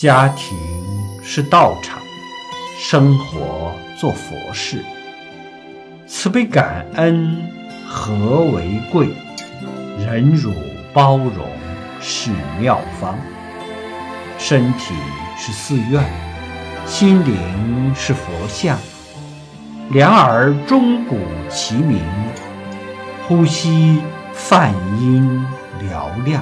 家庭是道场，生活做佛事。慈悲感恩和为贵，忍辱包容是妙方。身体是寺院，心灵是佛像，两耳钟鼓齐鸣，呼吸梵音嘹亮。